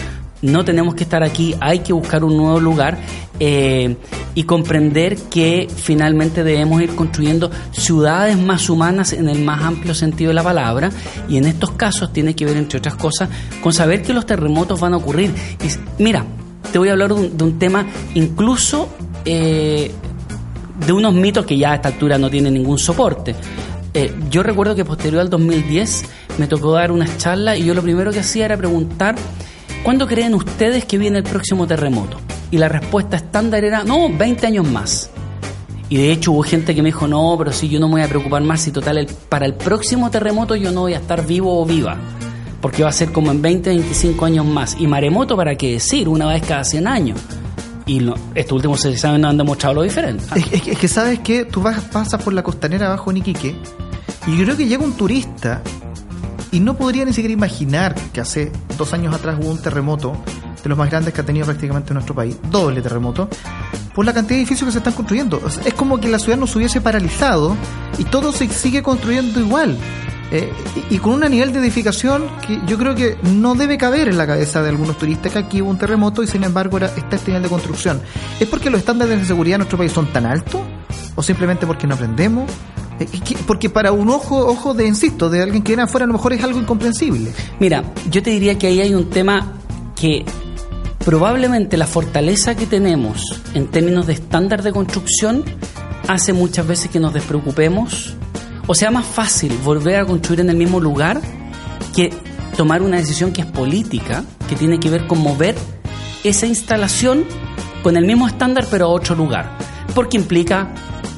no tenemos que estar aquí, hay que buscar un nuevo lugar eh, y comprender que finalmente debemos ir construyendo ciudades más humanas en el más amplio sentido de la palabra y en estos casos tiene que ver, entre otras cosas, con saber que los terremotos van a ocurrir. Y, mira, te voy a hablar de un, tema incluso eh, de unos mitos que ya a esta altura no tienen ningún soporte. Eh, yo recuerdo que posterior al 2010 me tocó dar unas charlas y yo lo primero que hacía era preguntar, ¿cuándo creen ustedes que viene el próximo terremoto? Y la respuesta estándar era, no, 20 años más. Y de hecho hubo gente que me dijo, no, pero si yo no me voy a preocupar más, si total, el- para el próximo terremoto yo no voy a estar vivo o viva. Porque va a ser como en 20, 25 años más. Y maremoto, ¿para qué decir? Una vez cada 100 años. Y lo- estos últimos seis años han demostrado lo diferente. Es, es que- es que sabes que tú vas, pasas por la costanera abajo en Iquique y yo creo que llega un turista y no podría ni siquiera imaginar que hace dos años atrás hubo un terremoto de los más grandes que ha tenido prácticamente nuestro país, doble terremoto, por la cantidad de edificios que se están construyendo. Es como que la ciudad nos hubiese paralizado y todo se sigue construyendo igual. Eh, y, con un nivel de edificación que yo creo que no debe caber en la cabeza de algunos turistas que aquí hubo un terremoto y sin embargo está este nivel de construcción. ¿Es porque los estándares de seguridad en nuestro país son tan altos? ¿O simplemente porque no aprendemos? Porque para un ojo, ojo de, insisto, de alguien que viene afuera a lo mejor es algo incomprensible. Mira, yo te diría que ahí hay un tema que probablemente la fortaleza que tenemos en términos de estándar de construcción hace muchas veces que nos despreocupemos o sea más fácil volver a construir en el mismo lugar que tomar una decisión que es política, que tiene que ver con mover esa instalación con el mismo estándar pero a otro lugar, porque implica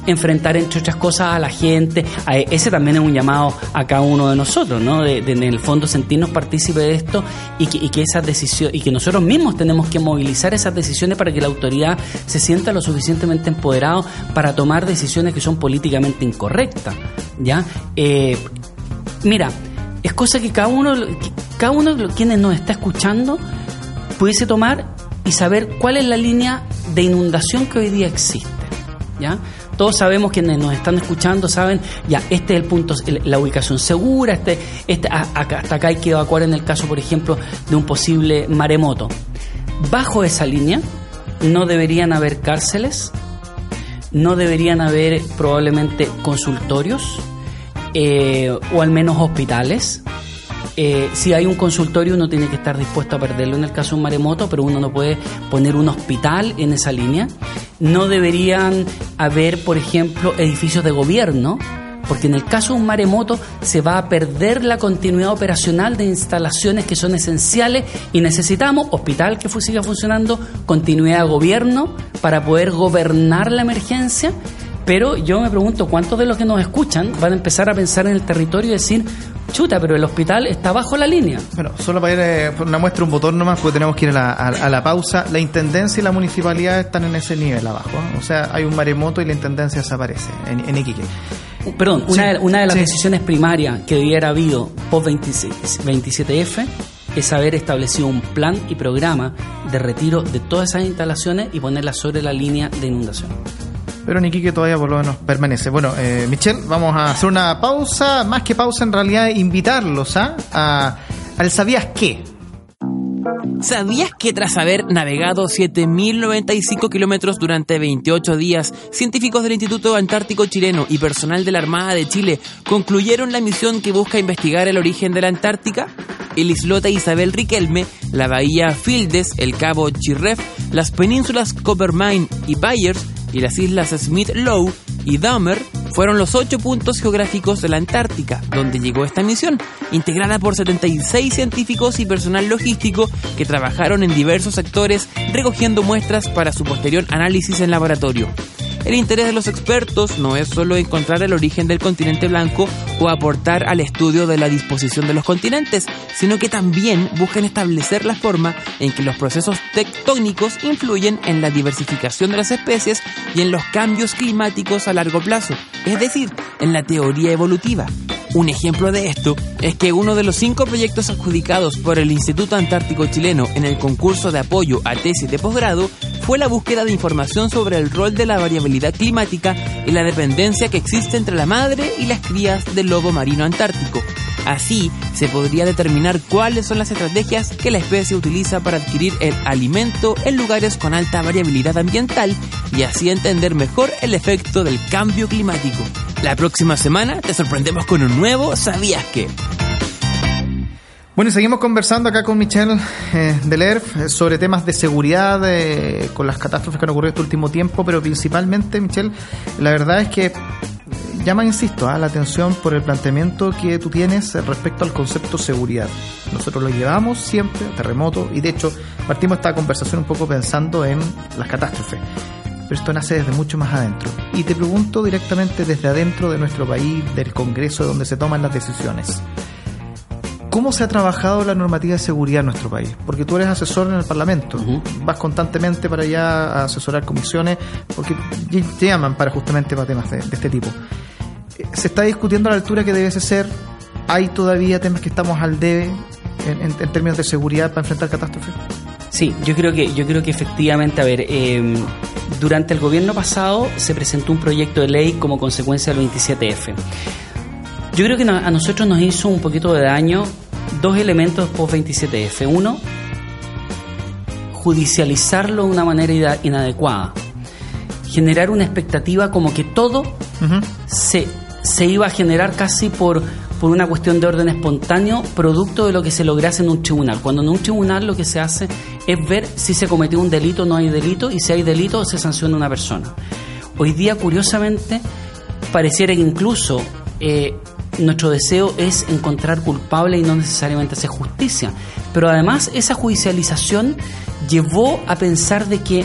enfrentar entre otras cosas a la gente, a- ese también es un llamado a cada uno de nosotros, ¿no? De, en el fondo sentirnos partícipes de esto y que, esas decisiones y que nosotros mismos tenemos que movilizar esas decisiones para que la autoridad se sienta lo suficientemente empoderado para tomar decisiones que son políticamente incorrectas, ¿ya? Eh, mira, es cosa que cada uno, que cada uno de quienes nos está escuchando pudiese tomar y saber cuál es la línea de inundación que hoy día existe. ¿Ya? Todos sabemos quienes nos están escuchando saben, ya, este es el punto, la ubicación segura, este, este, hasta acá hay que evacuar en el caso, por ejemplo, de un posible maremoto. Bajo esa línea no deberían haber cárceles, no deberían haber probablemente consultorios eh, o al menos hospitales. Eh, si hay un consultorio uno tiene que estar dispuesto a perderlo en el caso de un maremoto, pero uno no puede poner un hospital en esa línea. No deberían haber, por ejemplo, edificios de gobierno porque en el caso de un maremoto se va a perder la continuidad operacional de instalaciones que son esenciales y necesitamos hospital que siga funcionando, continuidad de gobierno para poder gobernar la emergencia. Pero yo me pregunto cuántos de los que nos escuchan van a empezar a pensar en el territorio y decir, chuta, pero el hospital está bajo la línea. Bueno, solo para ir eh, una muestra, un botón nomás, porque tenemos que ir a la, pausa. La intendencia y la municipalidad están en ese nivel abajo. ¿eh? O sea, hay un maremoto y la intendencia desaparece en, en Iquique. Perdón, una, de, una de las decisiones primarias que hubiera habido post 27F es haber establecido un plan y programa de retiro de todas esas instalaciones y ponerlas sobre la línea de inundación. Pero Niquique todavía por lo menos permanece. Bueno, eh, Michelle, vamos a hacer una pausa, más que pausa en realidad, invitarlos ¿ah? a, al ¿Sabías qué? ¿Sabías que tras haber navegado 7.095 kilómetros durante 28 días, científicos del Instituto Antártico Chileno y personal de la Armada de Chile concluyeron la misión que busca investigar el origen de la Antártica? El islote Isabel Riquelme, la bahía Fildes, el cabo Chirref, las penínsulas Coppermine y Byers y las islas Smith Low y Dahmer fueron los ocho puntos geográficos de la Antártica, donde llegó esta misión, integrada por 76 científicos y personal logístico que trabajaron en diversos sectores recogiendo muestras para su posterior análisis en laboratorio. El interés de los expertos no es solo encontrar el origen del continente blanco o aportar al estudio de la disposición de los continentes, sino que también buscan establecer la forma en que los procesos tectónicos influyen en la diversificación de las especies y en los cambios climáticos a largo plazo, es decir, en la teoría evolutiva. Un ejemplo de esto es que uno de los cinco proyectos adjudicados por el Instituto Antártico Chileno en el concurso de apoyo a tesis de posgrado fue la búsqueda de información sobre el rol de la variabilidad climática y la dependencia que existe entre la madre y las crías del lobo marino antártico. Así, se podría determinar cuáles son las estrategias que la especie utiliza para adquirir el alimento en lugares con alta variabilidad ambiental y así entender mejor el efecto del cambio climático. La próxima semana te sorprendemos con un nuevo ¿Sabías qué? Bueno, seguimos conversando acá con Michelle eh, Delerf eh, sobre temas de seguridad, eh, con las catástrofes que han ocurrido este último tiempo, pero principalmente, Michelle, la verdad es que llama, insisto, a ¿ah? la atención por el planteamiento que tú tienes respecto al concepto seguridad. Nosotros lo llevamos siempre, terremoto, y de hecho partimos esta conversación un poco pensando en las catástrofes pero esto nace desde mucho más adentro. Y te pregunto directamente desde adentro de nuestro país, del Congreso, donde se toman las decisiones. ¿Cómo se ha trabajado la normativa de seguridad en nuestro país? Porque tú eres asesor en el Parlamento, vas constantemente para allá a asesorar comisiones, porque te llaman para justamente para temas de, este tipo. ¿Se está discutiendo a la altura que debe ser? ¿Hay todavía temas que estamos al debe en, términos de seguridad para enfrentar catástrofes? Sí, yo creo que, yo creo que efectivamente, a ver, eh, durante el gobierno pasado se presentó un proyecto de ley como consecuencia del 27F. Yo creo que a nosotros nos hizo un poquito de daño dos elementos post 27F. Uno, judicializarlo de una manera inadecuada. Generar una expectativa como que todo se, se iba a generar casi por por una cuestión de orden espontáneo, producto de lo que se lograse en un tribunal. Cuando en un tribunal lo que se hace es ver si se cometió un delito o no hay delito, y si hay delito se sanciona una persona. Hoy día, curiosamente, pareciera que incluso eh, nuestro deseo es encontrar culpable y no necesariamente hacer justicia. Pero además esa judicialización llevó a pensar de que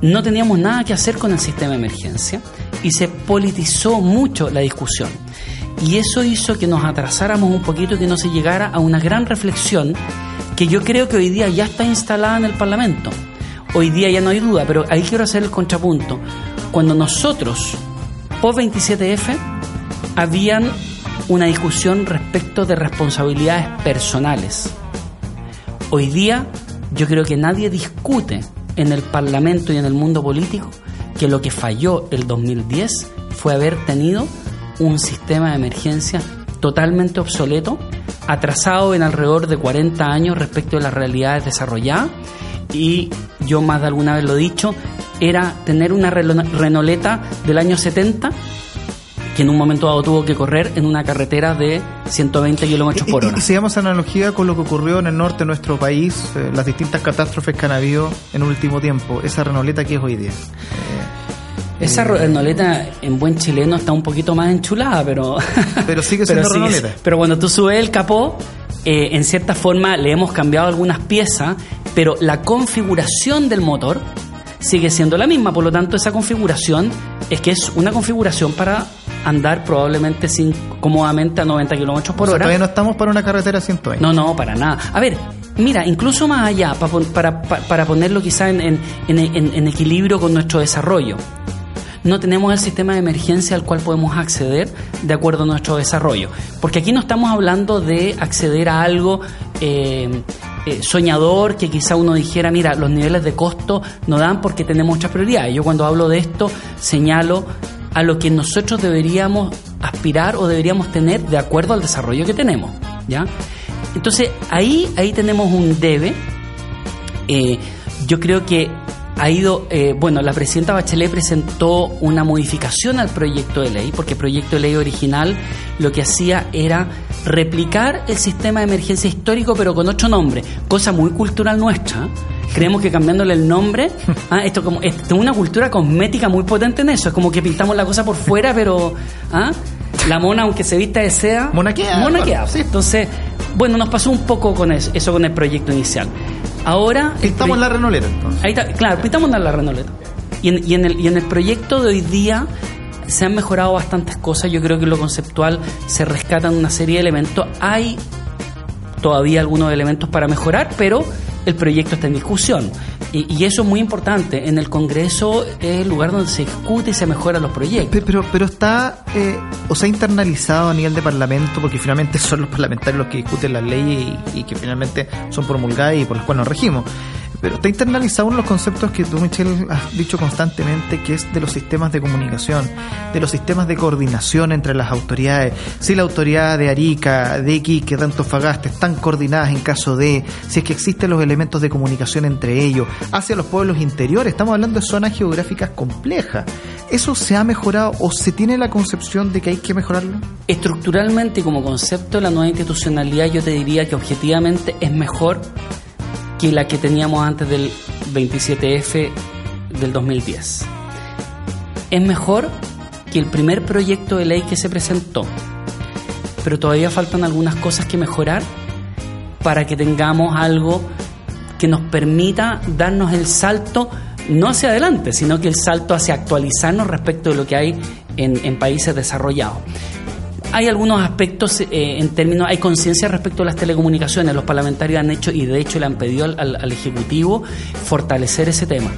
no teníamos nada que hacer con el sistema de emergencia y se politizó mucho la discusión. Y eso hizo que nos atrasáramos un poquito y que no se llegara a una gran reflexión que yo creo que hoy día ya está instalada en el Parlamento. Hoy día ya no hay duda, pero ahí quiero hacer el contrapunto. Cuando nosotros, post 27F, habían una discusión respecto de responsabilidades personales. Hoy día yo creo que nadie discute en el Parlamento y en el mundo político que lo que falló el 2010 fue haber tenido un sistema de emergencia totalmente obsoleto, atrasado en alrededor de 40 años respecto de las realidades desarrolladas y yo más de alguna vez lo he dicho, era tener una Renoleta del año 70 que en un momento dado tuvo que correr en una carretera de 120 kilómetros por hora. Y, si damos analogía con lo que ocurrió en el norte de nuestro país, eh, las distintas catástrofes que han habido en el último tiempo, esa Renoleta que es hoy día. Eh, esa Renoleta en buen chileno está un poquito más enchulada, pero. Pero sigue siendo Renoleta. pero cuando tú subes el capó, eh, en cierta forma le hemos cambiado algunas piezas, pero la configuración del motor sigue siendo la misma. Por lo tanto, esa configuración es que es una configuración para andar probablemente sin, cómodamente a 90 kilómetros por hora. Todavía no estamos para una carretera 120. No, no, para nada. A ver, mira, incluso más allá, para, para, ponerlo quizá en, en, en, equilibrio con nuestro desarrollo. No tenemos el sistema de emergencia al cual podemos acceder de acuerdo a nuestro desarrollo. Porque aquí no estamos hablando de acceder a algo eh, eh, soñador que quizá uno dijera, mira, los niveles de costo no dan porque tenemos muchas prioridades. Yo cuando hablo de esto señalo a lo que nosotros deberíamos aspirar o deberíamos tener de acuerdo al desarrollo que tenemos. ¿ya? Entonces ahí, ahí tenemos un debe. Eh, yo creo que ha ido, eh, bueno, la presidenta Bachelet presentó una modificación al proyecto de ley, porque el proyecto de ley original lo que hacía era replicar el sistema de emergencia histórico, pero con otro nombre, cosa muy cultural nuestra. Creemos que cambiándole el nombre, ah, esto como es una cultura cosmética muy potente en eso, es como que pintamos la cosa por fuera, pero ¿ah? la mona, aunque se vista de seda, monaquea. Monaquea. Sí. Entonces, bueno, nos pasó un poco con eso, eso con el proyecto inicial. Ahora. Pintamos la renoleta, entonces. Ahí está, claro, pintamos la renoleta. Y en, y, en el, y en el proyecto de hoy día se han mejorado bastantes cosas. Yo creo que en lo conceptual se rescatan una serie de elementos. Hay todavía algunos elementos para mejorar, pero el proyecto está en discusión. Y, eso es muy importante. En el Congreso es el lugar donde se discute y se mejoran los proyectos. Pero, pero está, eh, o se ha internalizado a nivel de Parlamento, porque finalmente son los parlamentarios los que discuten las leyes y, y que finalmente son promulgadas y por las cuales nos regimos pero está internalizado en los conceptos que tú, Michelle, has dicho constantemente, que es de los sistemas de comunicación, de los sistemas de coordinación entre las autoridades. Si la autoridad de Arica, de Iquique, de Antofagasta están coordinadas en caso de, si es que existen los elementos de comunicación entre ellos, hacia los pueblos interiores, estamos hablando de zonas geográficas complejas. ¿Eso se ha mejorado o se tiene la concepción de que hay que mejorarlo? Estructuralmente, como concepto, la nueva institucionalidad yo te diría que objetivamente es mejor que la que teníamos antes del 27F del 2010. Es mejor que el primer proyecto de ley que se presentó, pero todavía faltan algunas cosas que mejorar para que tengamos algo que nos permita darnos el salto no hacia adelante, sino que el salto hacia actualizarnos respecto de lo que hay en, en países desarrollados hay algunos aspectos eh, en términos, hay conciencia respecto a las telecomunicaciones. Los parlamentarios han hecho y de hecho le han pedido al, Ejecutivo fortalecer ese tema.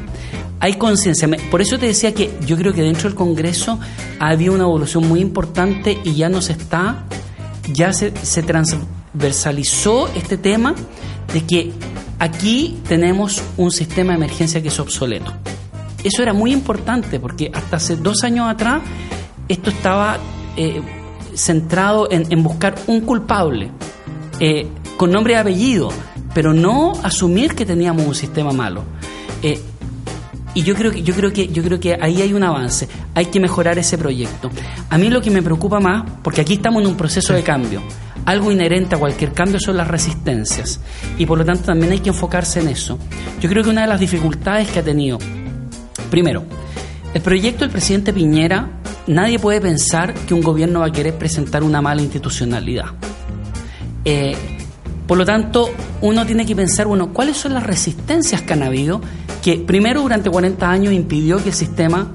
Hay conciencia. Por eso te decía que yo creo que dentro del Congreso ha habido una evolución muy importante y ya nos está, ya se, transversalizó este tema de que aquí tenemos un sistema de emergencia que es obsoleto. Eso era muy importante porque hasta hace dos años atrás esto estaba eh, centrado en, buscar un culpable eh, con nombre y apellido, pero no asumir que teníamos un sistema malo. Eh, y yo creo que yo creo que yo creo que ahí hay un avance, hay que mejorar ese proyecto. A mí lo que me preocupa más, porque aquí estamos en un proceso de cambio, algo inherente a cualquier cambio son las resistencias y por lo tanto también hay que enfocarse en eso. Yo creo que una de las dificultades que ha tenido, primero, el proyecto del presidente Piñera nadie puede pensar que un gobierno va a querer presentar una mala institucionalidad. Eh, por lo tanto, uno tiene que pensar, bueno, ¿cuáles son las resistencias que han habido que primero durante 40 años impidió que el sistema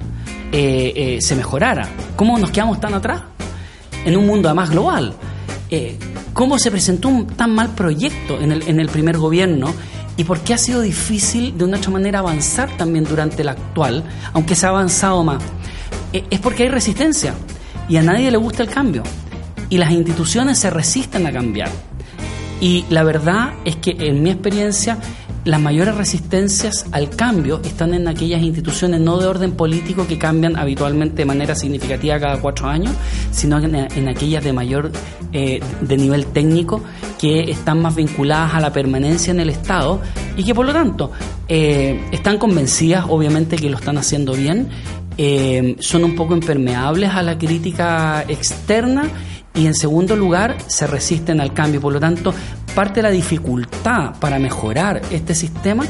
eh, eh, se mejorara? ¿Cómo nos quedamos tan atrás en un mundo además global? ¿Cómo se presentó un tan mal proyecto en el, en el primer gobierno? ¿Y por qué ha sido difícil de una otra manera avanzar también durante el actual, aunque se ha avanzado más? Eh, es porque hay resistencia y a nadie le gusta el cambio y las instituciones se resisten a cambiar. Y la verdad es que en mi experiencia las mayores resistencias al cambio están en aquellas instituciones no de orden político que cambian habitualmente de manera significativa cada cuatro años, sino en, aquellas de mayor eh, de nivel técnico que están más vinculadas a la permanencia en el Estado y que por lo tanto eh, están convencidas, obviamente, que lo están haciendo bien, eh, son un poco impermeables a la crítica externa y en segundo lugar se resisten al cambio. Por lo tanto, parte de la dificultad para mejorar este sistema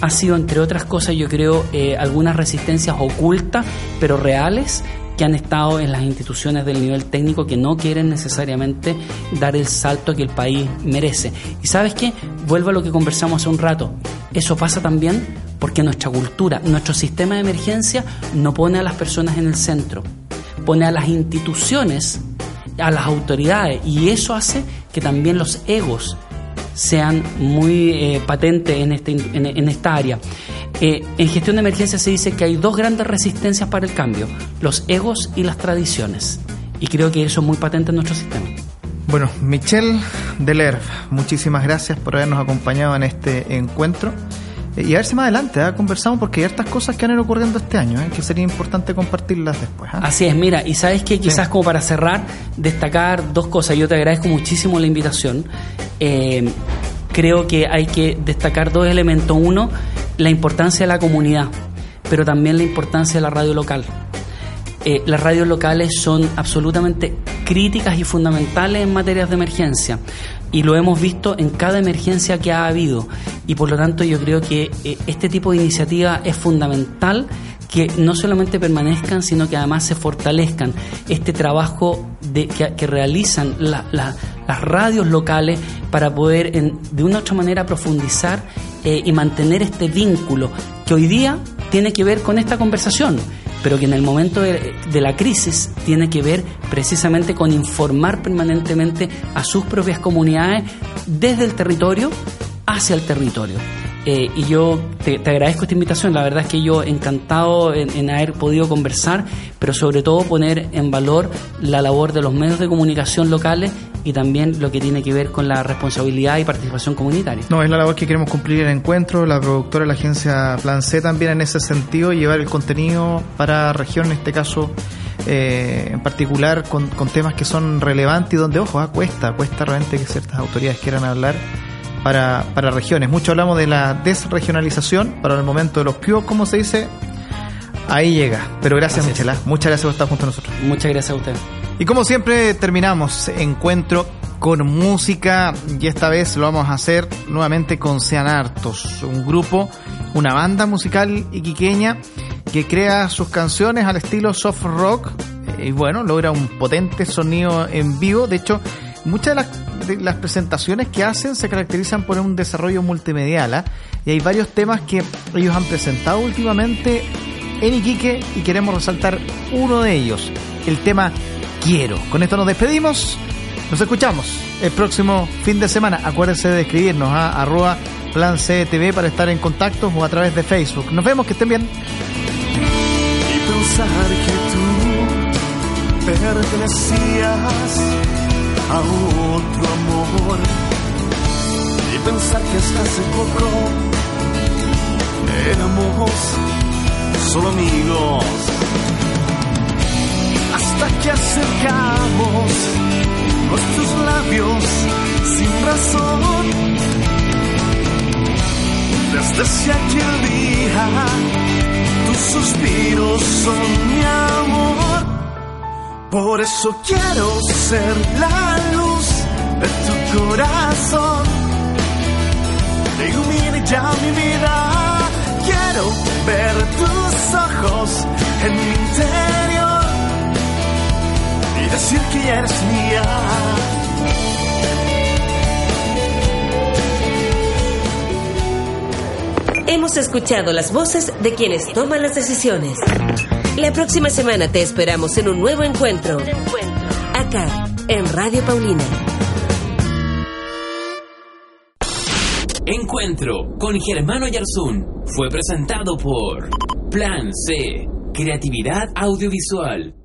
ha sido, entre otras cosas, yo creo, eh, algunas resistencias ocultas, pero reales, que han estado en las instituciones del nivel técnico que no quieren necesariamente dar el salto que el país merece. Y sabes qué, vuelvo a lo que conversamos hace un rato, eso pasa también porque nuestra cultura, nuestro sistema de emergencia no pone a las personas en el centro, pone a las instituciones a las autoridades y eso hace que también los egos sean muy eh, patentes en, este, en, esta área. Eh, en gestión de emergencia se dice que hay dos grandes resistencias para el cambio, los egos y las tradiciones. Y creo que eso es muy patente en nuestro sistema. Bueno, Michelle Delerv, muchísimas gracias por habernos acompañado en este encuentro. Y a ver si más adelante ¿eh? conversamos porque hay hartas cosas que han ido ocurriendo este año, ¿eh? que sería importante compartirlas después. ¿eh? Así es, mira, y sabes que quizás como para cerrar, destacar dos cosas. Yo te agradezco muchísimo la invitación. Eh, creo que hay que destacar dos elementos. Uno, la importancia de la comunidad, pero también la importancia de la radio local. Eh, las radios locales son absolutamente críticas y fundamentales en materias de emergencia y lo hemos visto en cada emergencia que ha habido y por lo tanto yo creo que eh, este tipo de iniciativa es fundamental que no solamente permanezcan, sino que además se fortalezcan este trabajo de, que, realizan las radios locales para poder de una u otra manera profundizar eh, y mantener este vínculo que hoy día tiene que ver con esta conversación pero que en el momento de, la crisis tiene que ver precisamente con informar permanentemente a sus propias comunidades desde el territorio hacia el territorio. Eh, y yo te, agradezco esta invitación, la verdad es que yo encantado en, haber podido conversar, pero sobre todo poner en valor la labor de los medios de comunicación locales y también lo que tiene que ver con la responsabilidad y participación comunitaria. No, es la labor que queremos cumplir en el encuentro, la productora la agencia Plan C también en ese sentido, llevar el contenido para región, en este caso eh, en particular con, temas que son relevantes y donde, ojo, ah, cuesta, cuesta realmente que ciertas autoridades quieran hablar para, para regiones. Mucho hablamos de la desregionalización, para el momento de los PIO, como se dice, ahí llega. Pero gracias, Michela. Muchas gracias por estar junto a nosotros. Muchas gracias a usted. Y como siempre terminamos encuentro con música y esta vez lo vamos a hacer nuevamente con Sean Hartos, un grupo, una banda musical iquiqueña que crea sus canciones al estilo soft rock y bueno, logra un potente sonido en vivo. De hecho, muchas de las las presentaciones que hacen se caracterizan por un desarrollo multimedial ¿ah? y hay varios temas que ellos han presentado últimamente en Iquique y queremos resaltar uno de ellos, el tema Quiero. Con esto nos despedimos, nos escuchamos el próximo fin de semana. Acuérdense de escribirnos a arroba plan para estar en contacto o a través de Facebook. Nos vemos, que estén bien. Y pensar que tú pertenecías a otro amor. Y pensar que hasta hace poco éramos solo amigos. Hasta que acercamos nuestros labios sin razón. Desde ese aquel día tus suspiros son mi amor por eso quiero ser la luz de tu corazón. Ilumine ya mi vida. Quiero ver tus ojos en mi interior y decir que eres mía. Hemos escuchado las voces de quienes toman las decisiones. La próxima semana te esperamos en un nuevo encuentro. Acá, en Radio Paulina. Encuentro con Germano Yarzún fue presentado por Plan C, Creatividad Audiovisual.